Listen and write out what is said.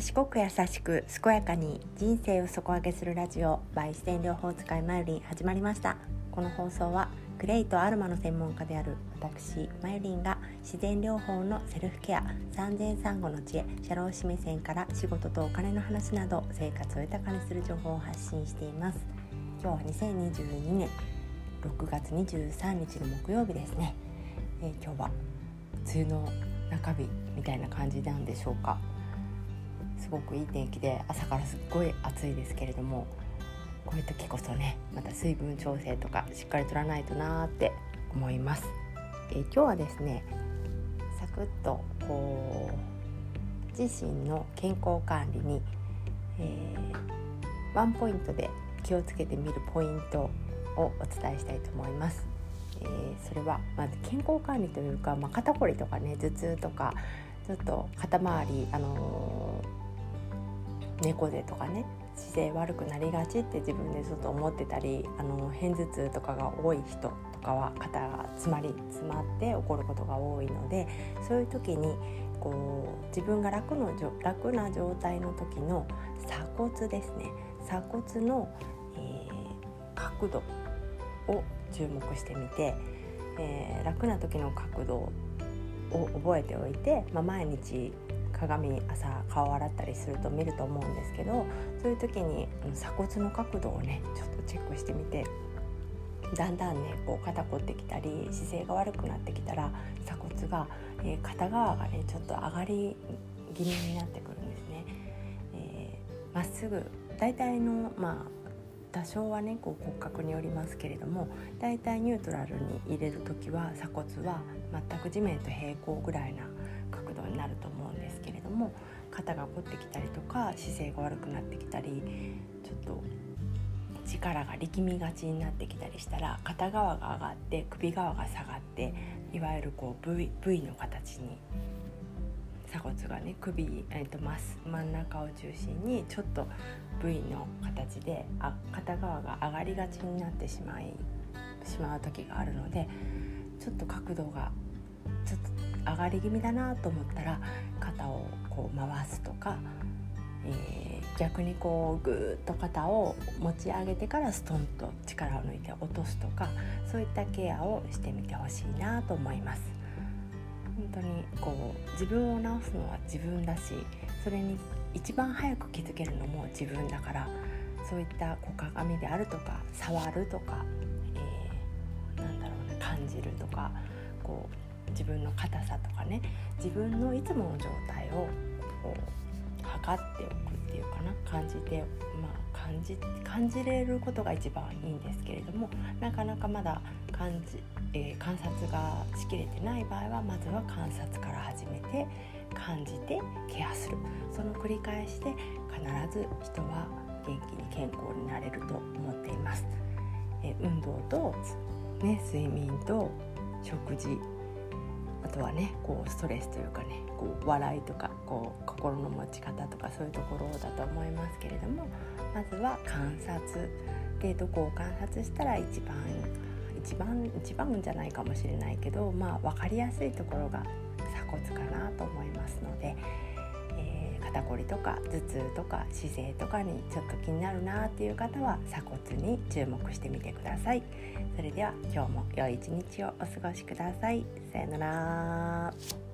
賢く優しく健やかに人生を底上げするラジオ by 自然療法使いマユリン始まりました。この放送はクレイとアルマの専門家である私マユリンが自然療法のセルフケア産前産後の知恵社労士目線から仕事とお金の話など生活を豊かにする情報を発信しています。今日は2022年6月23日の木曜日ですね、えー、今日は梅雨の中日みたいな感じなんでしょうか？すごくいい天気で朝からすっごい暑いですけれどもこういう時こそねまた水分調整とかしっかりとらないとなーって思います、えー、今日はですねサクッとこう自身の健康管理に、えー、ワンポイントで気をつけてみるポイントをお伝えしたいと思います。えー、それはまず健康管理というか、まあ、肩こりとかね頭痛とかちょっと肩周り、あのー、猫背とかね姿勢悪くなりがちって自分でちょっと思ってたりあの片頭痛とかが多い人とかは肩が詰まり詰まって起こることが多いのでそういう時にこう自分が楽の楽な状態の時の鎖骨ですね。鎖骨の、えー、角度を注目してみて、えー、楽な時の角度を覚えておいて、まあ、毎日鏡朝顔洗ったりすると見ると思うんですけどそういう時に鎖骨の角度をねちょっとチェックしてみてだんだんねこう肩凝ってきたり姿勢が悪くなってきたら鎖骨が、えー、片側がねちょっと上がり気味になってくるんですね。えー、まっすぐ大体のまあ多少はねこう骨格によりますけれどもだいたいニュートラルに入れる時は鎖骨は全く地面と平行ぐらいなると思うんですけれども肩が凝ってきたりとか姿勢が悪くなってきたりちょっと力が力みがちになってきたりしたら片側が上がって首側が下がっていわゆるこう v, v の形に鎖骨がね首、えーと、真ん中を中心にちょっと V の形であ片側が上がりがちになってしまいしまう時があるのでちょっと角度がちょっと上がり気味だなと思ったら肩をこう回すとか、えー、逆にこうぐーっと肩を持ち上げてからストンと力を抜いて落とすとかそういったケアをしてみてほしいなと思います。本当にこう自分を治すのは自分だしそれに一番早く気づけるのも自分だからそういったこう鏡であるとか触るとか、えー、なんだろうな感じるとかこう自分の硬さとかね自分のいつもの状態をこう測っておくっていうかな感じて、まあ、感じ感じれることが一番いいんですけれどもなかなかまだ感じ、えー、観察がしきれてない場合はまずは観察から始めて感じてケアするその繰り返しで必ず人は元気に健康になれると思っています。え、運動と、ね、睡眠と食事あとはねこうストレスというかねこう笑いとかこう心の持ち方とかそういうところだと思いますけれどもまずは観察。でどこを観察したら一番一番一番じゃないかもしれないけどまあ分かりやすいところが鎖骨かなと思いますので、肩こりとか頭痛とか姿勢とかにちょっと気になるなっていう方は鎖骨に注目してみてください。それでは今日も良い一日をお過ごしください。さよなら。